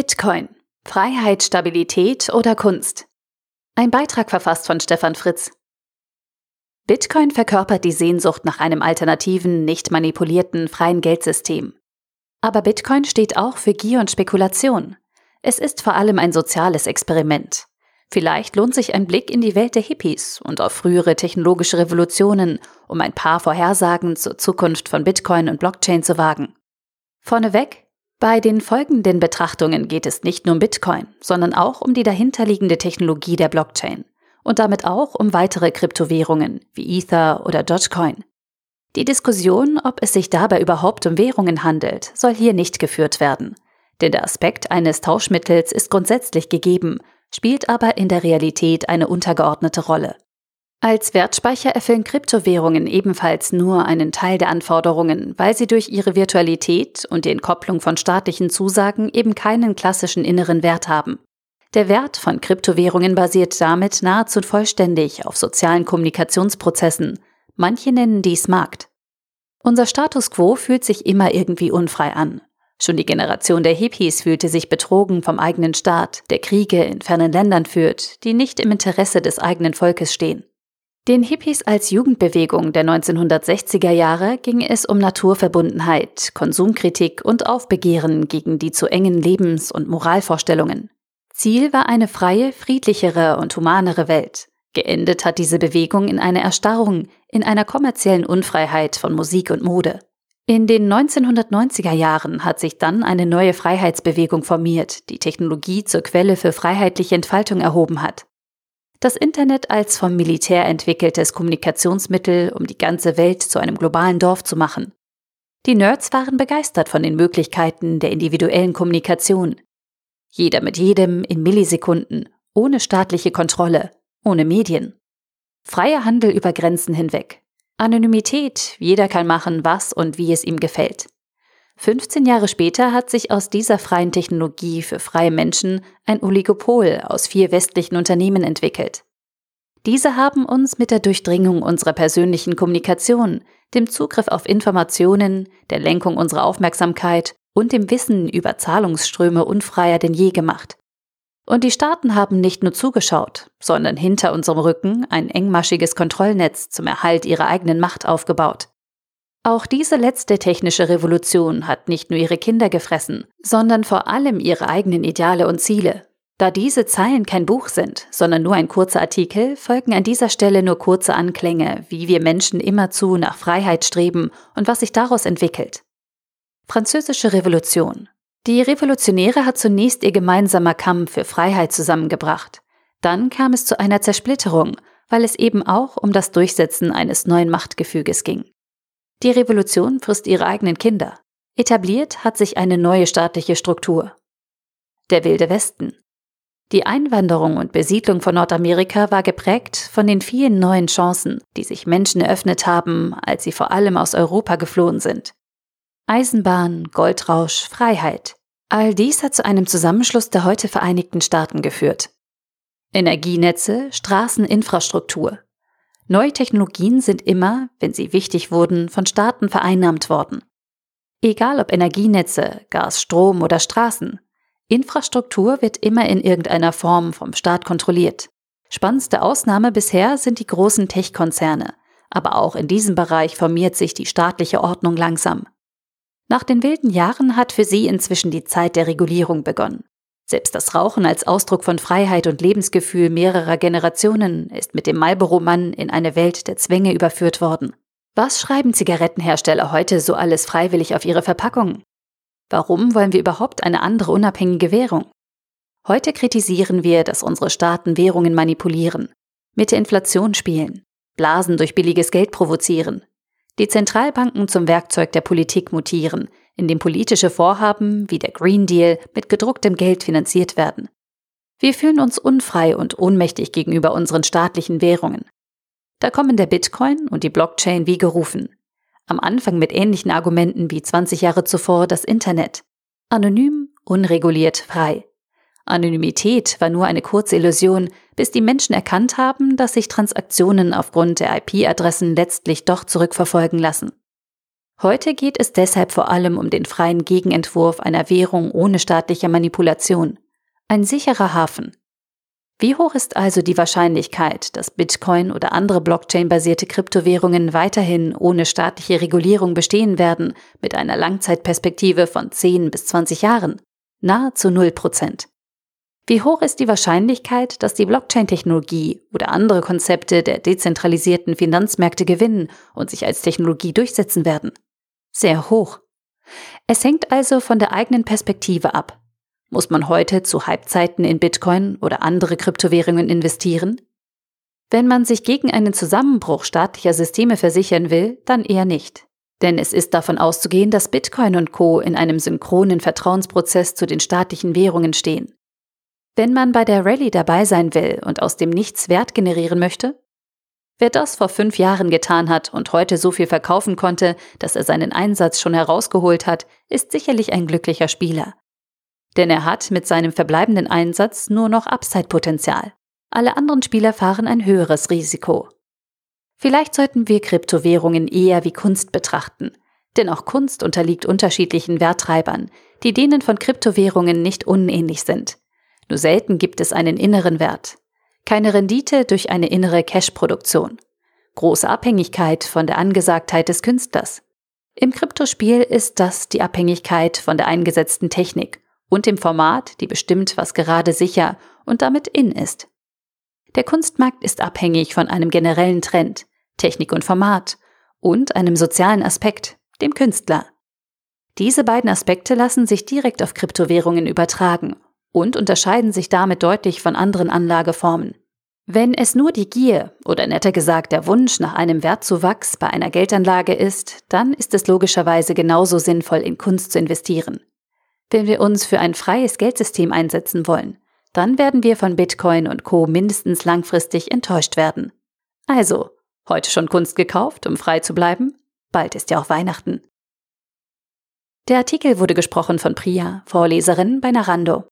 Bitcoin. Freiheit, Stabilität oder Kunst? Ein Beitrag verfasst von Stefan Fritz. Bitcoin verkörpert die Sehnsucht nach einem alternativen, nicht manipulierten, freien Geldsystem. Aber Bitcoin steht auch für Gier und Spekulation. Es ist vor allem ein soziales Experiment. Vielleicht lohnt sich ein Blick in die Welt der Hippies und auf frühere technologische Revolutionen, um ein paar Vorhersagen zur Zukunft von Bitcoin und Blockchain zu wagen. Vorneweg, bei den folgenden Betrachtungen geht es nicht nur um Bitcoin, sondern auch um die dahinterliegende Technologie der Blockchain und damit auch um weitere Kryptowährungen wie Ether oder Dogecoin. Die Diskussion, ob es sich dabei überhaupt um Währungen handelt, soll hier nicht geführt werden, denn der Aspekt eines Tauschmittels ist grundsätzlich gegeben, spielt aber in der Realität eine untergeordnete Rolle. Als Wertspeicher erfüllen Kryptowährungen ebenfalls nur einen Teil der Anforderungen, weil sie durch ihre Virtualität und die Entkopplung von staatlichen Zusagen eben keinen klassischen inneren Wert haben. Der Wert von Kryptowährungen basiert damit nahezu vollständig auf sozialen Kommunikationsprozessen. Manche nennen dies Markt. Unser Status quo fühlt sich immer irgendwie unfrei an. Schon die Generation der Hippies fühlte sich betrogen vom eigenen Staat, der Kriege in fernen Ländern führt, die nicht im Interesse des eigenen Volkes stehen. Den Hippies als Jugendbewegung der 1960er Jahre ging es um Naturverbundenheit, Konsumkritik und Aufbegehren gegen die zu engen Lebens- und Moralvorstellungen. Ziel war eine freie, friedlichere und humanere Welt. Geendet hat diese Bewegung in einer Erstarrung, in einer kommerziellen Unfreiheit von Musik und Mode. In den 1990er Jahren hat sich dann eine neue Freiheitsbewegung formiert, die Technologie zur Quelle für freiheitliche Entfaltung erhoben hat. Das Internet als vom Militär entwickeltes Kommunikationsmittel, um die ganze Welt zu einem globalen Dorf zu machen. Die Nerds waren begeistert von den Möglichkeiten der individuellen Kommunikation. Jeder mit jedem in Millisekunden, ohne staatliche Kontrolle, ohne Medien. Freier Handel über Grenzen hinweg. Anonymität, jeder kann machen, was und wie es ihm gefällt. 15 Jahre später hat sich aus dieser freien Technologie für freie Menschen ein Oligopol aus vier westlichen Unternehmen entwickelt. Diese haben uns mit der Durchdringung unserer persönlichen Kommunikation, dem Zugriff auf Informationen, der Lenkung unserer Aufmerksamkeit und dem Wissen über Zahlungsströme unfreier denn je gemacht. Und die Staaten haben nicht nur zugeschaut, sondern hinter unserem Rücken ein engmaschiges Kontrollnetz zum Erhalt ihrer eigenen Macht aufgebaut. Auch diese letzte technische Revolution hat nicht nur ihre Kinder gefressen, sondern vor allem ihre eigenen Ideale und Ziele. Da diese Zeilen kein Buch sind, sondern nur ein kurzer Artikel, folgen an dieser Stelle nur kurze Anklänge, wie wir Menschen immerzu nach Freiheit streben und was sich daraus entwickelt. Französische Revolution. Die Revolutionäre hat zunächst ihr gemeinsamer Kampf für Freiheit zusammengebracht. Dann kam es zu einer Zersplitterung, weil es eben auch um das Durchsetzen eines neuen Machtgefüges ging. Die Revolution frisst ihre eigenen Kinder. Etabliert hat sich eine neue staatliche Struktur. Der wilde Westen. Die Einwanderung und Besiedlung von Nordamerika war geprägt von den vielen neuen Chancen, die sich Menschen eröffnet haben, als sie vor allem aus Europa geflohen sind. Eisenbahn, Goldrausch, Freiheit. All dies hat zu einem Zusammenschluss der heute Vereinigten Staaten geführt. Energienetze, Straßeninfrastruktur, Neue Technologien sind immer, wenn sie wichtig wurden, von Staaten vereinnahmt worden. Egal ob Energienetze, Gas, Strom oder Straßen, Infrastruktur wird immer in irgendeiner Form vom Staat kontrolliert. Spannendste Ausnahme bisher sind die großen Tech-Konzerne, aber auch in diesem Bereich formiert sich die staatliche Ordnung langsam. Nach den wilden Jahren hat für sie inzwischen die Zeit der Regulierung begonnen. Selbst das Rauchen als Ausdruck von Freiheit und Lebensgefühl mehrerer Generationen ist mit dem Marlboro-Mann in eine Welt der Zwänge überführt worden. Was schreiben Zigarettenhersteller heute so alles freiwillig auf ihre Verpackungen? Warum wollen wir überhaupt eine andere unabhängige Währung? Heute kritisieren wir, dass unsere Staaten Währungen manipulieren, mit der Inflation spielen, Blasen durch billiges Geld provozieren, die Zentralbanken zum Werkzeug der Politik mutieren, in dem politische Vorhaben wie der Green Deal mit gedrucktem Geld finanziert werden. Wir fühlen uns unfrei und ohnmächtig gegenüber unseren staatlichen Währungen. Da kommen der Bitcoin und die Blockchain wie gerufen. Am Anfang mit ähnlichen Argumenten wie 20 Jahre zuvor das Internet. Anonym, unreguliert, frei. Anonymität war nur eine kurze Illusion, bis die Menschen erkannt haben, dass sich Transaktionen aufgrund der IP-Adressen letztlich doch zurückverfolgen lassen. Heute geht es deshalb vor allem um den freien Gegenentwurf einer Währung ohne staatliche Manipulation. Ein sicherer Hafen. Wie hoch ist also die Wahrscheinlichkeit, dass Bitcoin oder andere Blockchain-basierte Kryptowährungen weiterhin ohne staatliche Regulierung bestehen werden, mit einer Langzeitperspektive von 10 bis 20 Jahren? Nahezu 0 Prozent. Wie hoch ist die Wahrscheinlichkeit, dass die Blockchain-Technologie oder andere Konzepte der dezentralisierten Finanzmärkte gewinnen und sich als Technologie durchsetzen werden? Sehr hoch. Es hängt also von der eigenen Perspektive ab. Muss man heute zu Halbzeiten in Bitcoin oder andere Kryptowährungen investieren? Wenn man sich gegen einen Zusammenbruch staatlicher Systeme versichern will, dann eher nicht. Denn es ist davon auszugehen, dass Bitcoin und Co. in einem synchronen Vertrauensprozess zu den staatlichen Währungen stehen. Wenn man bei der Rallye dabei sein will und aus dem Nichts Wert generieren möchte? Wer das vor fünf Jahren getan hat und heute so viel verkaufen konnte, dass er seinen Einsatz schon herausgeholt hat, ist sicherlich ein glücklicher Spieler. Denn er hat mit seinem verbleibenden Einsatz nur noch Upside-Potenzial. Alle anderen Spieler fahren ein höheres Risiko. Vielleicht sollten wir Kryptowährungen eher wie Kunst betrachten. Denn auch Kunst unterliegt unterschiedlichen Werttreibern, die denen von Kryptowährungen nicht unähnlich sind. Nur selten gibt es einen inneren Wert. Keine Rendite durch eine innere Cash-Produktion. Große Abhängigkeit von der Angesagtheit des Künstlers. Im Kryptospiel ist das die Abhängigkeit von der eingesetzten Technik und dem Format, die bestimmt, was gerade sicher und damit in ist. Der Kunstmarkt ist abhängig von einem generellen Trend, Technik und Format und einem sozialen Aspekt, dem Künstler. Diese beiden Aspekte lassen sich direkt auf Kryptowährungen übertragen und unterscheiden sich damit deutlich von anderen Anlageformen. Wenn es nur die Gier oder netter gesagt der Wunsch nach einem Wertzuwachs bei einer Geldanlage ist, dann ist es logischerweise genauso sinnvoll, in Kunst zu investieren. Wenn wir uns für ein freies Geldsystem einsetzen wollen, dann werden wir von Bitcoin und Co mindestens langfristig enttäuscht werden. Also, heute schon Kunst gekauft, um frei zu bleiben? Bald ist ja auch Weihnachten. Der Artikel wurde gesprochen von Priya, Vorleserin bei Narando.